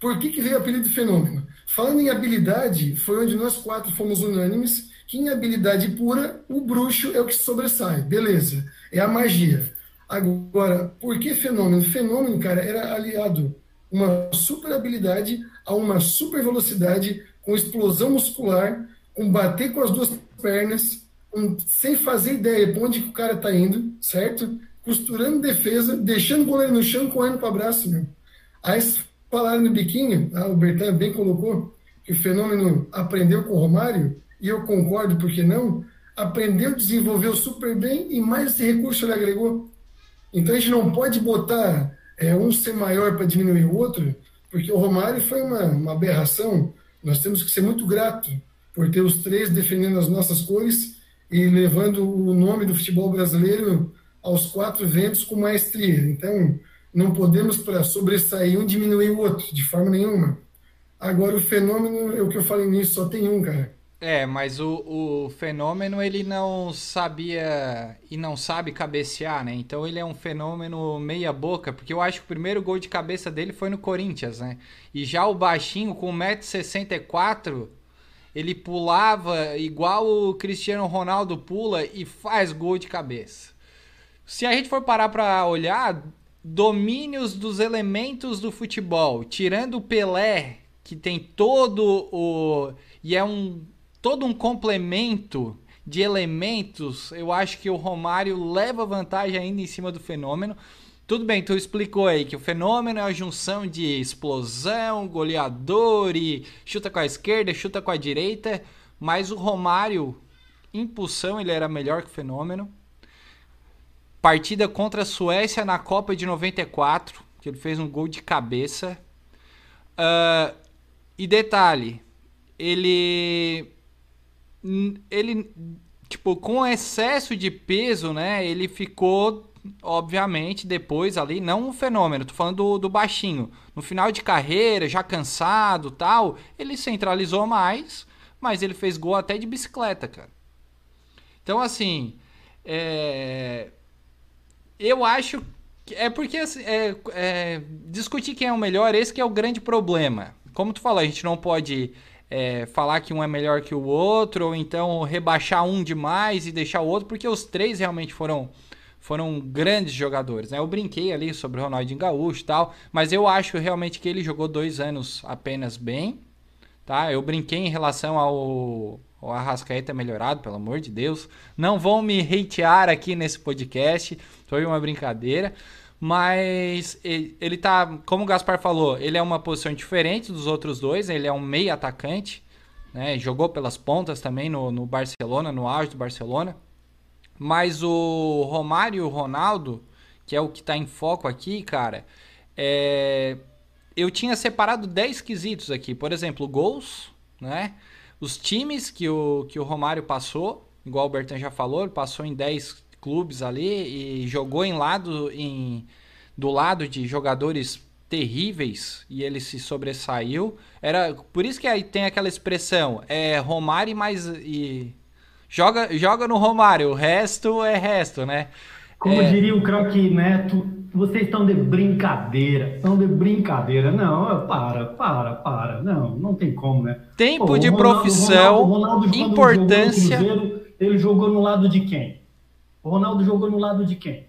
Por que, que veio o apelido de fenômeno? Falando em habilidade, foi onde nós quatro fomos unânimes que em habilidade pura, o bruxo é o que sobressai. Beleza, é a magia. Agora, por que fenômeno? Fenômeno, cara, era aliado uma super habilidade a uma super velocidade, com explosão muscular, com bater com as duas pernas, sem fazer ideia para onde o cara está indo, certo? Costurando defesa, deixando o goleiro no chão, correndo para o abraço, meu. Aí Falaram no biquinho, ah, o Bertan bem colocou, que o fenômeno aprendeu com o Romário, e eu concordo, porque não? Aprendeu, desenvolveu super bem e mais esse recurso ele agregou. Então a gente não pode botar é, um ser maior para diminuir o outro, porque o Romário foi uma, uma aberração. Nós temos que ser muito grato por ter os três defendendo as nossas cores e levando o nome do futebol brasileiro aos quatro ventos com maestria. Então, não podemos, para sobressair um, diminuir o outro, de forma nenhuma. Agora, o fenômeno, é o que eu falei nisso, só tem um, cara. É, mas o, o fenômeno ele não sabia e não sabe cabecear, né? Então ele é um fenômeno meia boca, porque eu acho que o primeiro gol de cabeça dele foi no Corinthians, né? E já o baixinho com 1,64m, ele pulava igual o Cristiano Ronaldo pula e faz gol de cabeça. Se a gente for parar para olhar, domínios dos elementos do futebol, tirando o Pelé, que tem todo o e é um todo um complemento de elementos, eu acho que o Romário leva vantagem ainda em cima do fenômeno. Tudo bem, tu explicou aí que o fenômeno é a junção de explosão, goleador e chuta com a esquerda, chuta com a direita, mas o Romário, impulsão, ele era melhor que o fenômeno partida contra a Suécia na Copa de 94, que ele fez um gol de cabeça. Uh, e detalhe, ele ele tipo com excesso de peso, né? Ele ficou obviamente depois ali não um fenômeno, tô falando do, do baixinho. No final de carreira, já cansado, tal, ele centralizou mais, mas ele fez gol até de bicicleta, cara. Então assim, é, eu acho que é porque assim, é, é, discutir quem é o melhor, esse que é o grande problema. Como tu falou, a gente não pode é, falar que um é melhor que o outro, ou então rebaixar um demais e deixar o outro, porque os três realmente foram foram grandes jogadores, né? Eu brinquei ali sobre o Ronaldinho Gaúcho e tal, mas eu acho realmente que ele jogou dois anos apenas bem, tá? Eu brinquei em relação ao, ao Arrascaeta melhorado, pelo amor de Deus. Não vão me hatear aqui nesse podcast, foi uma brincadeira. Mas ele tá, como o Gaspar falou, ele é uma posição diferente dos outros dois. Ele é um meio atacante, né? Jogou pelas pontas também no, no Barcelona, no auge do Barcelona. Mas o Romário e o Ronaldo, que é o que está em foco aqui, cara, É, eu tinha separado 10 quesitos aqui. Por exemplo, gols, né? Os times que o, que o Romário passou, igual o Bertan já falou, ele passou em 10 clubes ali e jogou em lado em do lado de jogadores terríveis e ele se sobressaiu. Era por isso que aí tem aquela expressão, é Romário mais e joga joga no Romário, o resto é resto, né? Como é... diria o craque Neto, vocês estão de brincadeira, estão de brincadeira. Não, para, para, para. Não, não tem como, né? Tempo Pô, de Ronaldo, profissão, Ronaldo, Ronaldo, importância. Cruzeiro, ele jogou no lado de quem? O Ronaldo jogou no lado de quem?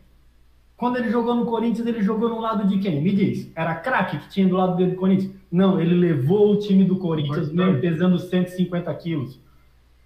Quando ele jogou no Corinthians, ele jogou no lado de quem? Me diz. Era craque que tinha do lado dele do Corinthians? Não, ele levou o time do Corinthians, mesmo pesando 150 quilos.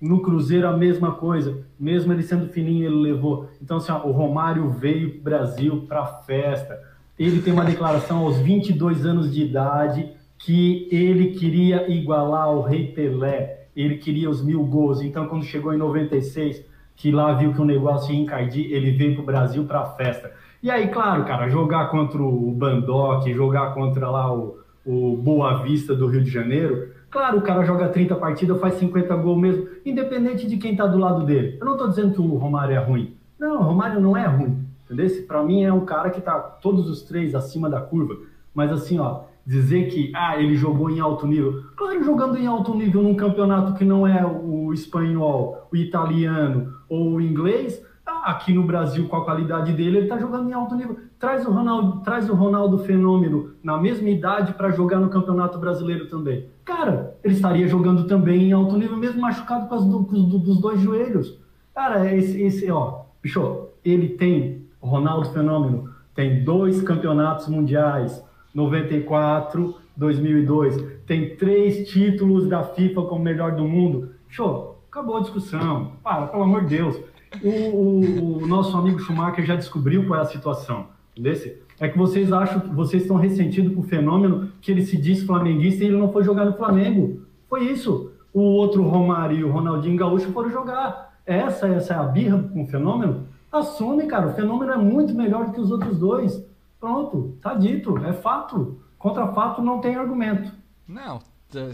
No Cruzeiro, a mesma coisa. Mesmo ele sendo fininho, ele levou. Então, assim, ó, o Romário veio para o Brasil para festa. Ele tem uma (laughs) declaração aos 22 anos de idade que ele queria igualar o Rei Pelé. Ele queria os mil gols. Então, quando chegou em 96, que lá viu que o negócio ia encardir, ele veio para o Brasil para festa. E aí, claro, cara, jogar contra o Bandock, jogar contra lá o, o Boa Vista do Rio de Janeiro, claro, o cara joga 30 partidas, faz 50 gols mesmo, independente de quem está do lado dele. Eu não estou dizendo que o Romário é ruim. Não, o Romário não é ruim, entendeu? Para mim é um cara que está todos os três acima da curva. Mas assim, ó, dizer que ah, ele jogou em alto nível. Claro, jogando em alto nível num campeonato que não é o espanhol, o italiano ou o inglês, aqui no Brasil, com a qualidade dele, ele está jogando em alto nível. Traz o Ronaldo, traz o Ronaldo Fenômeno na mesma idade para jogar no Campeonato Brasileiro também. Cara, ele estaria jogando também em alto nível, mesmo machucado com, as, com os, dos dois joelhos. Cara, esse, esse ó, bicho, ele tem, o Ronaldo Fenômeno, tem dois campeonatos mundiais, 94, 2002, tem três títulos da FIFA como melhor do mundo. Show, acabou a discussão. Para, pelo amor de Deus o, o, o, nosso amigo Schumacher já descobriu qual é a situação desse. É que vocês acham que vocês estão ressentidos com o fenômeno que ele se diz flamenguista e ele não foi jogar no Flamengo. Foi isso. O outro Romário e o Ronaldinho Gaúcho foram jogar. Essa, essa é a birra com o fenômeno? Assume, cara. O fenômeno é muito melhor do que os outros dois. Pronto, tá dito. É fato. Contra fato não tem argumento. Não,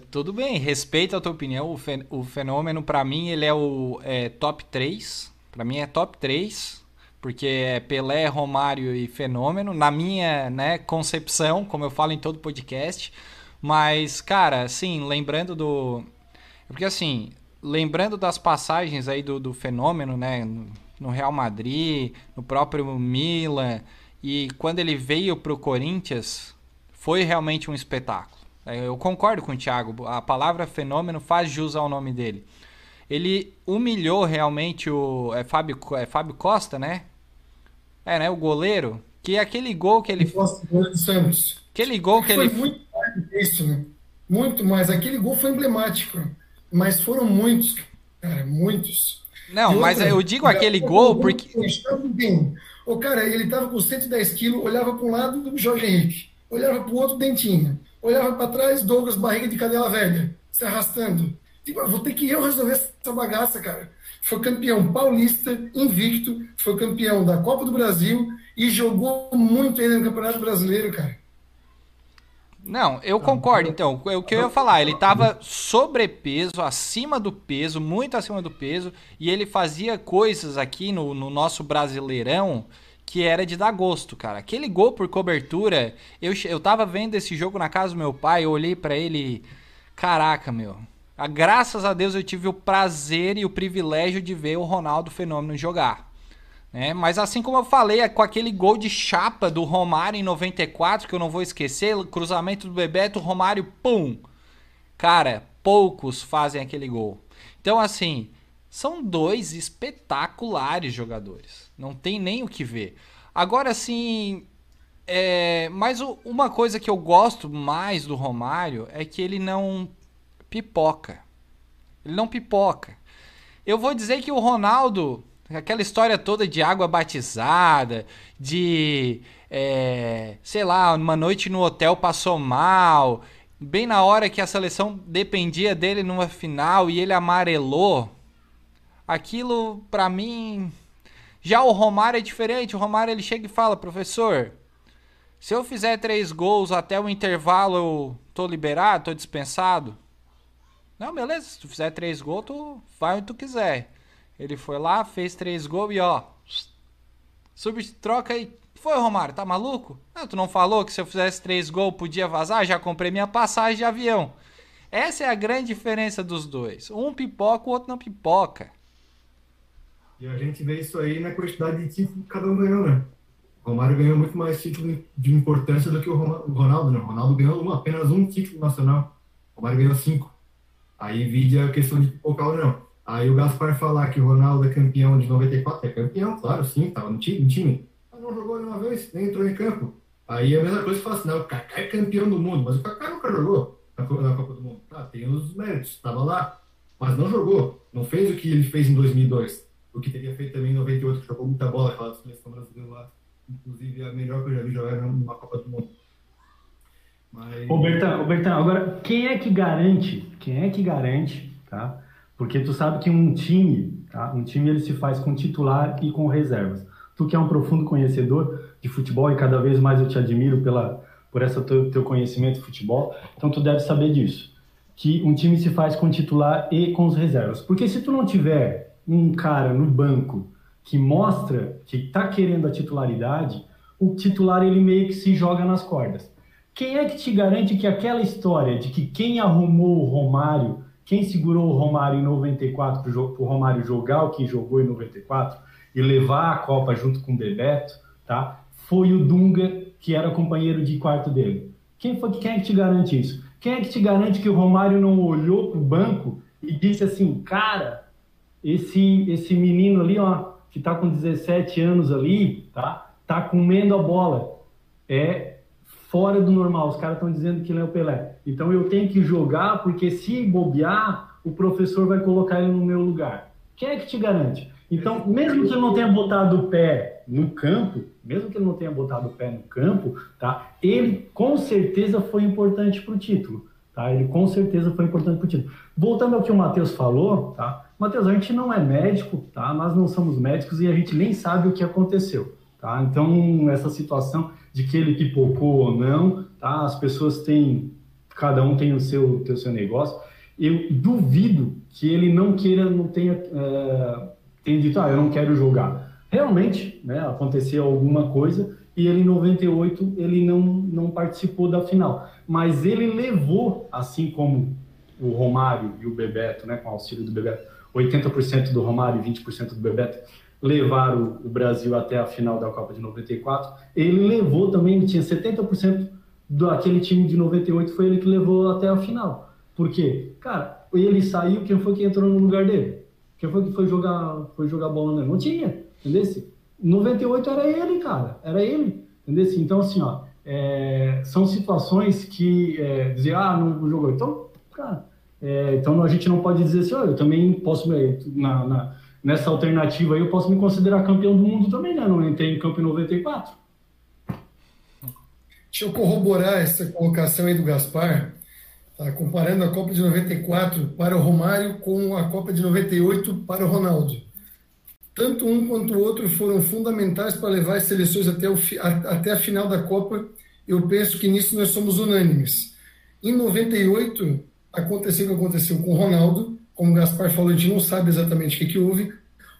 tudo bem. Respeito a tua opinião. O, fenômeno, para mim, ele é o é, top 3 para mim é top 3, porque é Pelé, Romário e Fenômeno, na minha né, concepção, como eu falo em todo podcast. Mas, cara, assim, lembrando do. Porque, assim, lembrando das passagens aí do, do Fenômeno, né, no Real Madrid, no próprio Milan, e quando ele veio pro Corinthians, foi realmente um espetáculo. Eu concordo com o Thiago, a palavra fenômeno faz jus ao nome dele ele humilhou realmente o é Fábio, é Fábio Costa, né? É, né? O goleiro. Que aquele gol que ele. Costa, do Santos. Aquele gol que foi ele. Foi muito mais isso, né? Muito mais. Aquele gol foi emblemático. Mas foram muitos, cara, muitos. Não, mas eu digo aquele gol porque. O cara, ele tava com 110 quilos, olhava para um lado do Jorge Henrique, olhava para o outro Dentinho, olhava para trás Douglas Barriga de Cadela Velha, se arrastando. Tipo, vou ter que eu resolver essa bagaça, cara. Foi campeão paulista, invicto, foi campeão da Copa do Brasil e jogou muito ainda no Campeonato Brasileiro, cara. Não, eu concordo. Então, o que eu ia falar, ele estava sobrepeso, acima do peso, muito acima do peso, e ele fazia coisas aqui no, no nosso Brasileirão que era de dar gosto, cara. Aquele gol por cobertura, eu, eu tava vendo esse jogo na casa do meu pai, eu olhei para ele, caraca, meu, ah, graças a Deus eu tive o prazer e o privilégio de ver o Ronaldo Fenômeno jogar. Né? Mas assim como eu falei, é com aquele gol de chapa do Romário em 94, que eu não vou esquecer, cruzamento do Bebeto, Romário, pum! Cara, poucos fazem aquele gol. Então, assim, são dois espetaculares jogadores. Não tem nem o que ver. Agora, assim, é... mas uma coisa que eu gosto mais do Romário é que ele não pipoca. Ele não pipoca. Eu vou dizer que o Ronaldo, aquela história toda de água batizada, de, é, sei lá, uma noite no hotel passou mal, bem na hora que a seleção dependia dele numa final e ele amarelou, aquilo para mim. Já o Romário é diferente. O Romário ele chega e fala, professor, Se eu fizer três gols até o intervalo, eu tô liberado, tô dispensado? Não, beleza. Se tu fizer três gols, tu vai onde tu quiser. Ele foi lá, fez três gols e ó. Sub troca aí. Foi, Romário, tá maluco? Não, tu não falou que se eu fizesse três gols podia vazar? Já comprei minha passagem de avião. Essa é a grande diferença dos dois. Um pipoca, o outro não pipoca. E a gente vê isso aí na quantidade de títulos que cada um ganhou, né? O Romário ganhou muito mais título de importância do que o Ronaldo, né? O Ronaldo ganhou apenas um título nacional. O Romário ganhou cinco. Aí vide a questão de pipocar ou não. Aí o Gaspar falar que o Ronaldo é campeão de 94, é campeão, claro, sim, tava no time. No time. Mas não jogou nenhuma vez, nem entrou em campo. Aí a mesma coisa que fala assim, não, o Kaká é campeão do mundo, mas o Kaká nunca jogou na, na Copa do Mundo. Tá, tem os méritos, tava lá, mas não jogou. Não fez o que ele fez em 2002. O que teria feito também em 98, que jogou muita bola, aquela seleção brasileira lá inclusive a melhor que eu já vi jogar numa Copa do Mundo. Mas... Ô Bertão, ô Bertão, agora quem é que garante, quem é que garante, tá? Porque tu sabe que um time, tá? Um time ele se faz com titular e com reservas. Tu que é um profundo conhecedor de futebol e cada vez mais eu te admiro pela por essa teu, teu conhecimento de futebol, então tu deve saber disso, que um time se faz com titular e com os reservas. Porque se tu não tiver um cara no banco que mostra que está querendo a titularidade, o titular ele meio que se joga nas cordas. Quem é que te garante que aquela história de que quem arrumou o Romário, quem segurou o Romário em 94 para o Romário jogar o que jogou em 94 e levar a Copa junto com o Bebeto, tá? Foi o Dunga que era companheiro de quarto dele. Quem foi quem é que te garante isso? Quem é que te garante que o Romário não olhou para o banco e disse assim, cara, esse esse menino ali, ó, que está com 17 anos ali, tá? Tá comendo a bola. É fora do normal. Os caras estão dizendo que ele é o Pelé. Então eu tenho que jogar porque se bobear, o professor vai colocar ele no meu lugar. Quem é que te garante? Então, mesmo que ele não tenha botado o pé no campo, mesmo que ele não tenha botado o pé no campo, tá? Ele com certeza foi importante para o título, tá? Ele com certeza foi importante para o título. Voltando ao que o Matheus falou, tá? Matheus, a gente não é médico, tá? Nós não somos médicos e a gente nem sabe o que aconteceu, tá? Então, essa situação de que ele pipocou ou não, tá? As pessoas têm, cada um tem o seu, o seu negócio. Eu duvido que ele não queira, não tenha, é, tenha dito, ah, eu não quero jogar. Realmente, né? Aconteceu alguma coisa e ele em 98 ele não, não participou da final. Mas ele levou, assim como o Romário e o Bebeto, né, com o auxílio do Bebeto, 80% do Romário e 20% do Bebeto levaram o Brasil até a final da Copa de 94. Ele levou também, ele tinha 70% daquele time de 98, foi ele que levou até a final. Por quê? Cara, ele saiu, quem foi que entrou no lugar dele? Quem foi que foi jogar, foi jogar bola nele? Não tinha, entendeu? 98 era ele, cara, era ele, entendeu? Então, assim, ó, é, são situações que é, dizer, ah, não jogou. Então, cara, é, então a gente não pode dizer assim, oh, eu também posso, na, na, nessa alternativa aí, eu posso me considerar campeão do mundo também, né? Não entrei em campo em 94. Deixa eu corroborar essa colocação aí do Gaspar, tá? comparando a Copa de 94 para o Romário com a Copa de 98 para o Ronaldo. Tanto um quanto o outro foram fundamentais para levar as seleções até, o, até a final da Copa. Eu penso que nisso nós somos unânimes. Em 98, aconteceu o que aconteceu com o Ronaldo, como o Gaspar falou, a gente não sabe exatamente o que, que houve.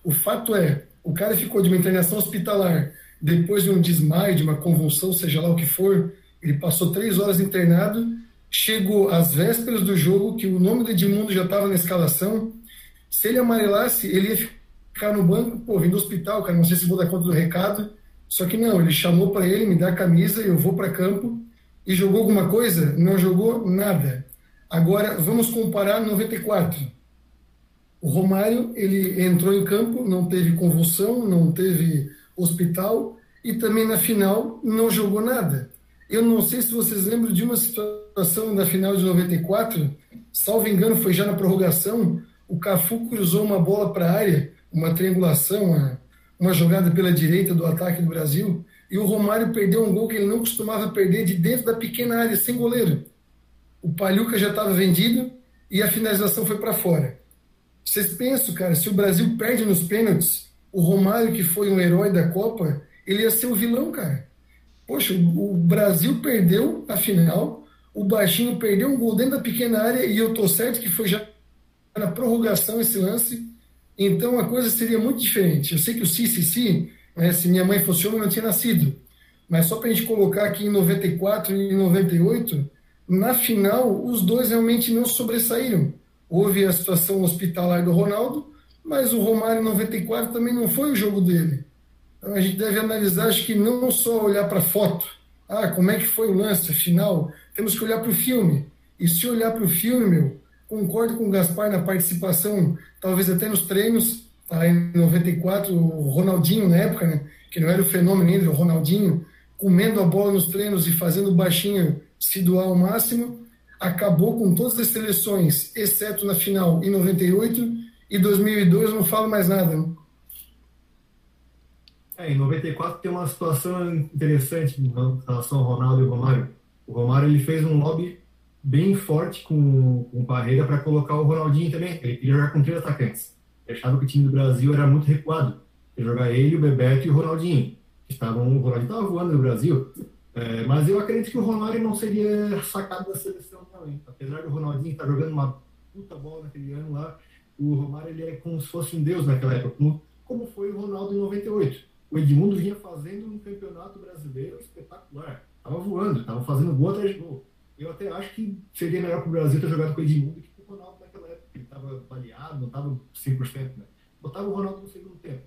O fato é, o cara ficou de uma internação hospitalar depois de um desmaio, de uma convulsão, seja lá o que for, ele passou três horas internado, chegou às vésperas do jogo, que o nome do Edmundo já estava na escalação. Se ele amarelasse, ele ia ficar no banco, pô, vim do hospital, cara, não sei se vou dar conta do recado. Só que não, ele chamou para ele, me dá a camisa, eu vou para campo. E jogou alguma coisa? Não jogou nada. Agora, vamos comparar 94. O Romário, ele entrou em campo, não teve convulsão, não teve hospital e também na final não jogou nada. Eu não sei se vocês lembram de uma situação na final de 94, salvo engano, foi já na prorrogação, o Cafu cruzou uma bola para a área, uma triangulação, uma, uma jogada pela direita do ataque do Brasil, e o Romário perdeu um gol que ele não costumava perder de dentro da pequena área, sem goleiro o Palhuca já estava vendido e a finalização foi para fora. Vocês pensam, cara, se o Brasil perde nos pênaltis, o Romário, que foi um herói da Copa, ele ia ser o vilão, cara. Poxa, o Brasil perdeu a final, o Baixinho perdeu um gol dentro da pequena área e eu tô certo que foi já na prorrogação esse lance. Então a coisa seria muito diferente. Eu sei que o CCC, né, se minha mãe fosse homem, não tinha nascido. Mas só para a gente colocar aqui em 94 e 98, na final, os dois realmente não sobressaíram. Houve a situação hospitalar do Ronaldo, mas o Romário em 94 também não foi o jogo dele. Então a gente deve analisar, acho que não só olhar para a foto, ah, como é que foi o lance, afinal, temos que olhar para o filme. E se olhar para o filme, meu, concordo com o Gaspar na participação, talvez até nos treinos, tá, em 94, o Ronaldinho na época, né, que não era o fenômeno ainda, o Ronaldinho, comendo a bola nos treinos e fazendo baixinho se doar ao máximo, acabou com todas as seleções, exceto na final em 98 e 2002 não falo mais nada. É, em 94 tem uma situação interessante em relação ao Ronaldo e o Romário. O Romário ele fez um lobby bem forte com, com o Parreira para colocar o Ronaldinho também. Ele queria jogar com três atacantes. Ele achava que o time do Brasil era muito recuado. Ia jogar ele, o Bebeto e o Ronaldinho. Estavam, o Ronaldinho estava voando no Brasil. É, mas eu acredito que o Romário não seria sacado da seleção também. Apesar do Ronaldinho estar jogando uma puta bola naquele ano lá, o Romário ele é como se fosse um deus naquela época, como, foi o Ronaldo em 98 o Edmundo vinha fazendo um campeonato brasileiro espetacular. Tava voando, tava fazendo gol atrás de gol. Eu até acho que seria melhor para o Brasil ter jogado com o Edmundo que com o Ronaldo naquela época. Ele estava baleado, não estava 100%. Né? Botava o Ronaldo no segundo tempo.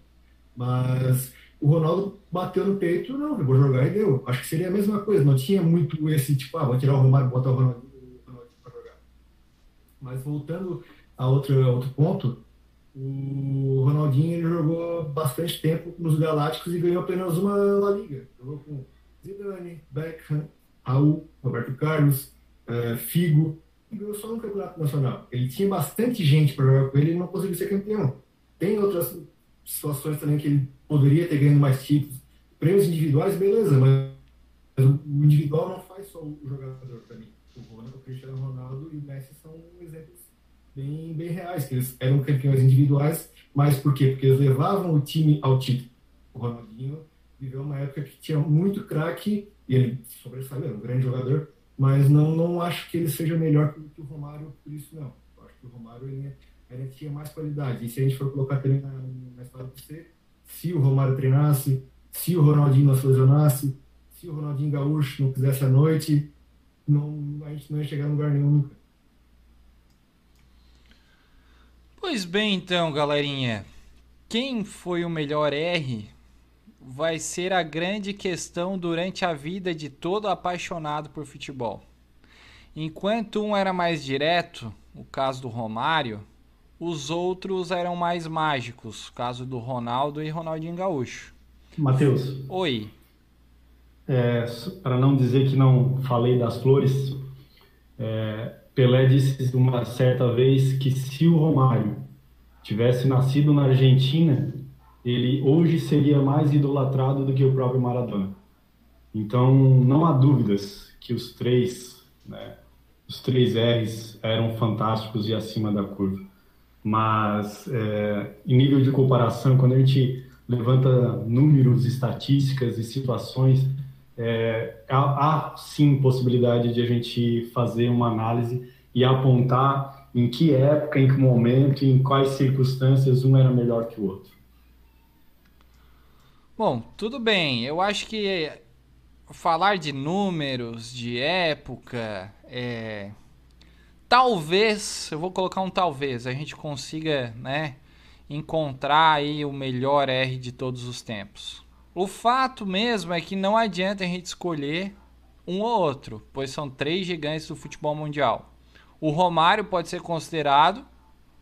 Mas o Ronaldo bateu no peito, não, vou jogar e deu. Acho que seria a mesma coisa. Não tinha muito esse tipo, ah, vou tirar o Romário e botar o Ronaldo, para jogar. Mas voltando a outro, a outro ponto, o Ronaldinho ele jogou bastante tempo nos Galácticos e ganhou apenas uma La Liga. Jogou com Zidane, Beckham, Raul, Roberto Carlos, uh, Figo, e ganhou só no Campeonato Nacional. Ele tinha bastante gente para jogar com ele e não conseguiu ser campeão. Tem outras situações também que ele poderia ter ganhado mais títulos. Prêmios individuais, beleza, mas o individual não faz só o jogador para mim. O Cristiano Ronaldo e o Messi são exemplos bem, bem reais, que eles eram campeões individuais, mas por quê? Porque eles levavam o time ao título. O Ronaldinho viveu uma época que tinha muito craque, e ele sobressaiu, era um grande jogador, mas não, não acho que ele seja melhor que o Romário por isso, não. Eu acho que o Romário ele, ele tinha mais qualidade. E se a gente for colocar também na, na história do C, se o Romário treinasse, se o Ronaldinho não se lesionasse, se o Ronaldinho Gaúcho não fizesse a noite, não, a gente não ia chegar a lugar nenhum nunca. Pois bem, então, galerinha. Quem foi o melhor R vai ser a grande questão durante a vida de todo apaixonado por futebol. Enquanto um era mais direto, o caso do Romário, os outros eram mais mágicos, caso do Ronaldo e Ronaldinho Gaúcho. Matheus. Oi. É, Para não dizer que não falei das flores, é, Pelé disse uma certa vez que se o Romário tivesse nascido na Argentina, ele hoje seria mais idolatrado do que o próprio Maradona. Então, não há dúvidas que os três, né, os três R's eram fantásticos e acima da curva. Mas, é, em nível de comparação, quando a gente levanta números, estatísticas e situações, é, há, há, sim possibilidade de a gente fazer uma análise e apontar em que época, em que momento, em quais circunstâncias um era melhor que o outro. Bom, tudo bem. Eu acho que falar de números, de época, é... talvez, eu vou colocar um talvez, a gente consiga, né, encontrar aí o melhor R de todos os tempos. O fato mesmo é que não adianta a gente escolher um ou outro, pois são três gigantes do futebol mundial. O Romário pode ser considerado,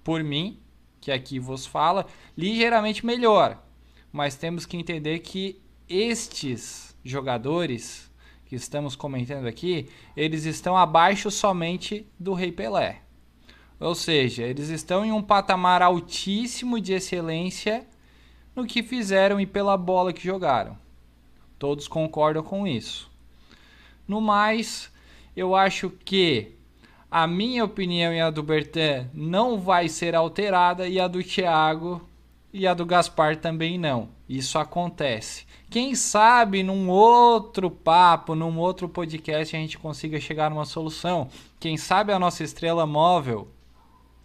por mim, que aqui vos fala, ligeiramente melhor. Mas temos que entender que estes jogadores que estamos comentando aqui, eles estão abaixo somente do Rei Pelé. Ou seja, eles estão em um patamar altíssimo de excelência no que fizeram e pela bola que jogaram. Todos concordam com isso. No mais, eu acho que a minha opinião e a do Bertan não vai ser alterada e a do Thiago e a do Gaspar também não. Isso acontece. Quem sabe num outro papo, num outro podcast a gente consiga chegar numa solução. Quem sabe a nossa estrela móvel,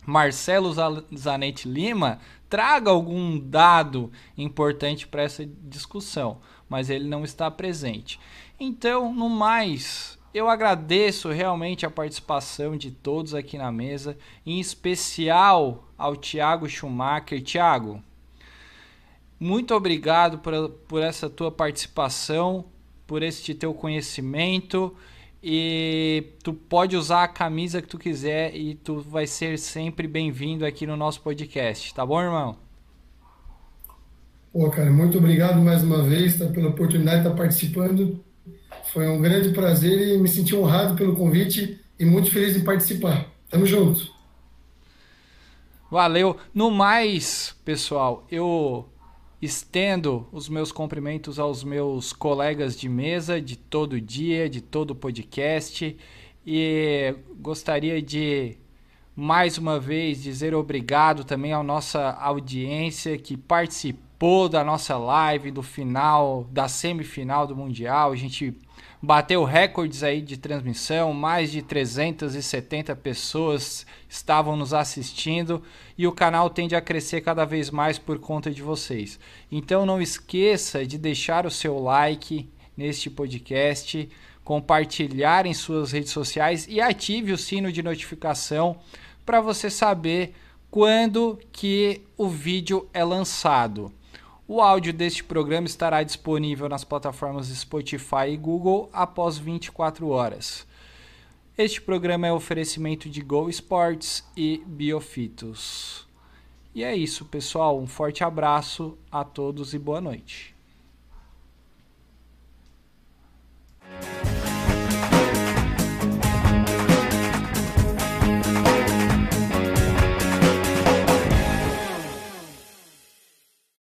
Marcelo Zanetti Lima, traga algum dado importante para essa discussão, mas ele não está presente. Então, no mais, eu agradeço realmente a participação de todos aqui na mesa, em especial ao Tiago Schumacher. Tiago, muito obrigado por, por essa tua participação, por esse teu conhecimento. E tu pode usar a camisa que tu quiser e tu vai ser sempre bem-vindo aqui no nosso podcast, tá bom, irmão? Pô, cara, muito obrigado mais uma vez tá, pela oportunidade de estar participando. Foi um grande prazer e me senti honrado pelo convite e muito feliz em participar. Tamo junto. Valeu. No mais, pessoal, eu Estendo os meus cumprimentos aos meus colegas de mesa de todo dia, de todo podcast e gostaria de mais uma vez dizer obrigado também à nossa audiência que participou da nossa live do final, da semifinal do Mundial. A gente bateu recordes aí de transmissão, mais de 370 pessoas estavam nos assistindo e o canal tende a crescer cada vez mais por conta de vocês. Então não esqueça de deixar o seu like neste podcast, compartilhar em suas redes sociais e ative o sino de notificação para você saber quando que o vídeo é lançado. O áudio deste programa estará disponível nas plataformas Spotify e Google após 24 horas. Este programa é oferecimento de Go Sports e Biofitos. E é isso, pessoal. Um forte abraço a todos e boa noite.